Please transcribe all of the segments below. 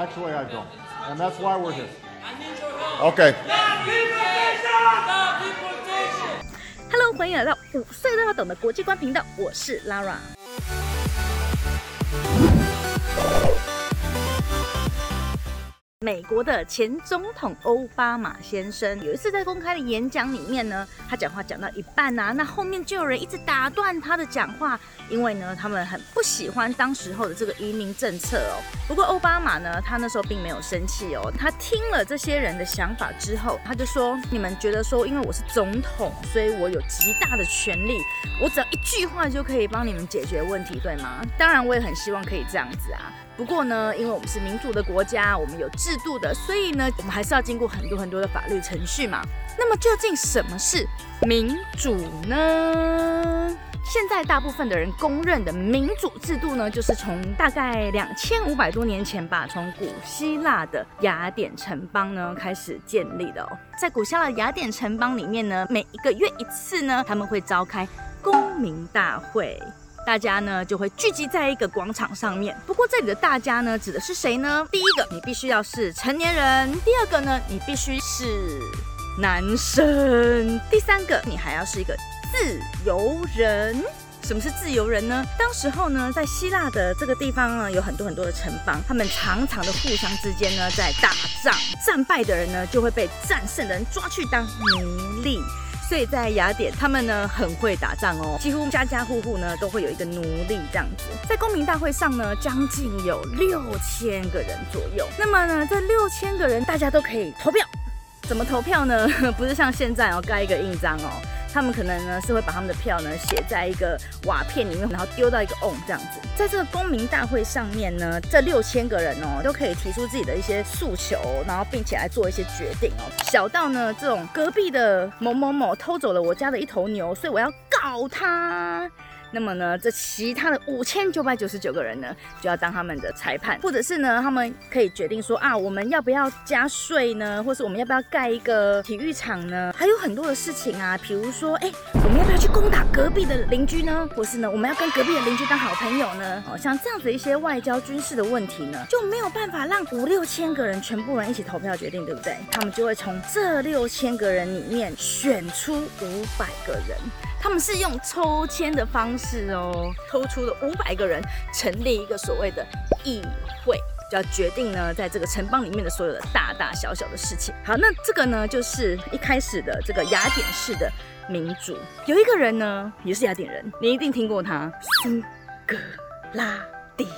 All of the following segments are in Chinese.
Actually, I don't. And that's why we're here. Okay. Hello，欢迎来到五岁都要懂的国际观频道，我是 Lara。美国的前总统奥巴马先生有一次在公开的演讲里面呢，他讲话讲到一半啊，那后面就有人一直打断他的讲话，因为呢，他们很不喜欢当时候的这个移民政策哦。不过奥巴马呢，他那时候并没有生气哦，他听了这些人的想法之后，他就说：你们觉得说，因为我是总统，所以我有极大的权利，我只要一句话就可以帮你们解决问题，对吗？当然，我也很希望可以这样子啊。不过呢，因为我们是民主的国家，我们有制度的，所以呢，我们还是要经过很多很多的法律程序嘛。那么究竟什么是民主呢？现在大部分的人公认的民主制度呢，就是从大概两千五百多年前吧，从古希腊的雅典城邦呢开始建立的哦。在古希腊雅典城邦里面呢，每一个月一次呢，他们会召开公民大会。大家呢就会聚集在一个广场上面。不过这里的大家呢指的是谁呢？第一个，你必须要是成年人；第二个呢，你必须是男生；第三个，你还要是一个自由人。什么是自由人呢？当时候呢，在希腊的这个地方呢，有很多很多的城邦，他们常常的互相之间呢在打仗，战败的人呢就会被战胜的人抓去当奴隶。所以在雅典，他们呢很会打仗哦，几乎家家户户呢都会有一个奴隶这样子。在公民大会上呢，将近有六千个人左右。那么呢，这六千个人大家都可以投票，怎么投票呢？不是像现在哦，盖一个印章哦。他们可能呢是会把他们的票呢写在一个瓦片里面，然后丢到一个瓮这样子。在这个公民大会上面呢，这六千个人哦都可以提出自己的一些诉求，然后并且来做一些决定哦。小到呢这种隔壁的某某某偷走了我家的一头牛，所以我要告他。那么呢，这其他的五千九百九十九个人呢，就要当他们的裁判，或者是呢，他们可以决定说啊，我们要不要加税呢？或是我们要不要盖一个体育场呢？还有很多的事情啊，比如说，哎，我们要不要去攻打隔壁的邻居呢？或是呢，我们要跟隔壁的邻居当好朋友呢？哦，像这样子一些外交军事的问题呢，就没有办法让五六千个人全部人一起投票决定，对不对？他们就会从这六千个人里面选出五百个人。他们是用抽签的方式哦，抽出了五百个人，成立一个所谓的议会，就要决定呢，在这个城邦里面的所有的大大小小的事情。好，那这个呢，就是一开始的这个雅典式的民主。有一个人呢，也是雅典人，你一定听过他，苏格拉底，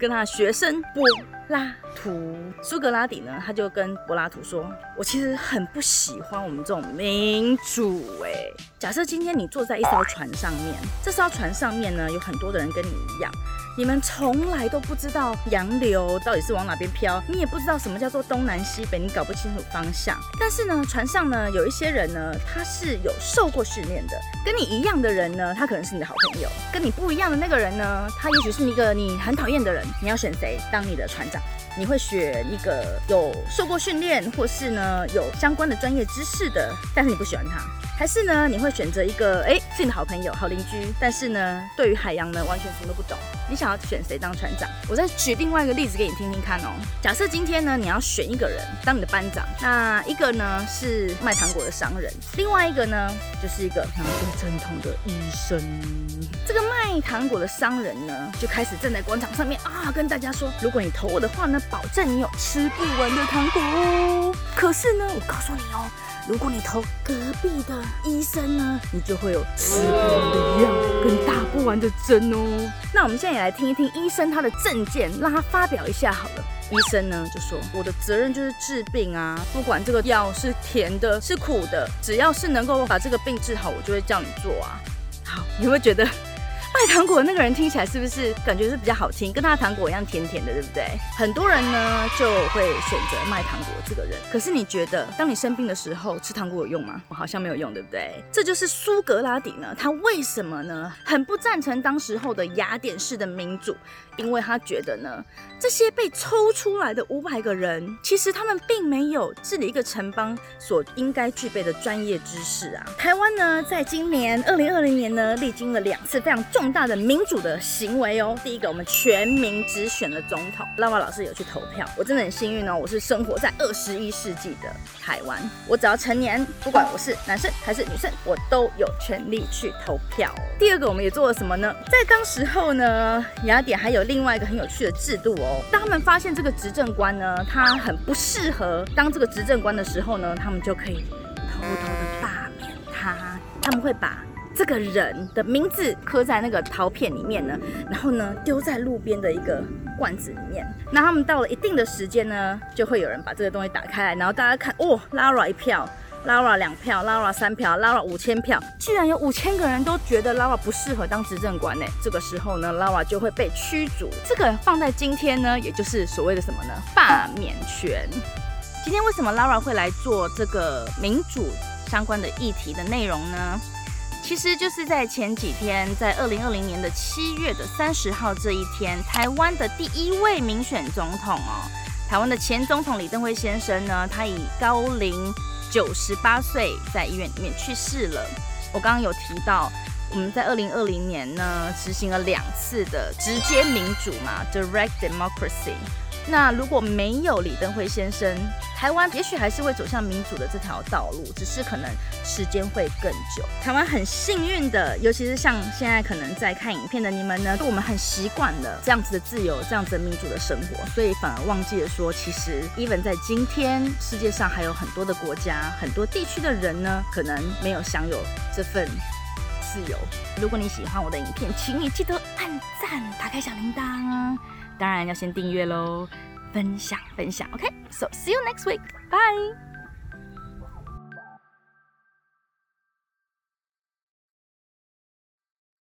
跟他学生柏拉图。苏格拉底呢，他就跟柏拉图说：“我其实很不喜欢我们这种民主。哎，假设今天你坐在一艘船上面，这艘船上面呢，有很多的人跟你一样。”你们从来都不知道洋流到底是往哪边飘，你也不知道什么叫做东南西北，你搞不清楚方向。但是呢，船上呢有一些人呢，他是有受过训练的，跟你一样的人呢，他可能是你的好朋友；跟你不一样的那个人呢，他也许是一个你很讨厌的人。你要选谁当你的船长？你会选一个有受过训练，或是呢有相关的专业知识的，但是你不喜欢他。还是呢？你会选择一个哎，自己的好朋友、好邻居，但是呢，对于海洋呢，完全什么都不懂。你想要选谁当船长？我再举另外一个例子给你听听看哦。假设今天呢，你要选一个人当你的班长，那一个呢是卖糖果的商人，另外一个呢就是一个拿着针筒的医生。这个卖糖果的商人呢，就开始站在广场上面啊，跟大家说：如果你投我的话呢，保证你有吃不完的糖果。可是呢，我告诉你哦。如果你投隔壁的医生呢，你就会有吃不完的药跟打不完的针哦。那我们现在也来听一听医生他的证件，让他发表一下好了。医生呢就说：“我的责任就是治病啊，不管这个药是甜的、是苦的，只要是能够把这个病治好，我就会叫你做啊。”好，你会觉得？卖糖果那个人听起来是不是感觉是比较好听，跟他的糖果一样甜甜的，对不对？很多人呢就会选择卖糖果这个人。可是你觉得，当你生病的时候吃糖果有用吗？我好像没有用，对不对？这就是苏格拉底呢，他为什么呢很不赞成当时候的雅典式的民主？因为他觉得呢，这些被抽出来的五百个人，其实他们并没有治理一个城邦所应该具备的专业知识啊。台湾呢，在今年二零二零年呢，历经了两次非常重。大的民主的行为哦。第一个，我们全民直选了总统，拉瓦老师有去投票，我真的很幸运哦，我是生活在二十一世纪的台湾，我只要成年，不管我是男生还是女生，我都有权利去投票。第二个，我们也做了什么呢？在当时候呢，雅典还有另外一个很有趣的制度哦。当他们发现这个执政官呢，他很不适合当这个执政官的时候呢，他们就可以偷偷的罢免他。他们会把这个人的名字刻在那个陶片里面呢，然后呢丢在路边的一个罐子里面。那他们到了一定的时间呢，就会有人把这个东西打开来，然后大家看，哦，Lara 一票，Lara 两票，Lara 三票，Lara 五千票，居然有五千个人都觉得 Lara 不适合当执政官呢。这个时候呢，Lara 就会被驱逐。这个放在今天呢，也就是所谓的什么呢？罢免权。今天为什么 Lara 会来做这个民主相关的议题的内容呢？其实就是在前几天，在二零二零年的七月的三十号这一天，台湾的第一位民选总统哦，台湾的前总统李登辉先生呢，他以高龄九十八岁在医院里面去世了。我刚刚有提到，我们在二零二零年呢执行了两次的直接民主嘛，direct democracy。那如果没有李登辉先生，台湾也许还是会走向民主的这条道路，只是可能时间会更久。台湾很幸运的，尤其是像现在可能在看影片的你们呢，我们很习惯了这样子的自由、这样子的民主的生活，所以反而忘记了说，其实 even 在今天世界上还有很多的国家、很多地区的人呢，可能没有享有这份自由。如果你喜欢我的影片，请你记得按赞、打开小铃铛。当然要先订阅喽，分享分享，OK。So see you next week. Bye.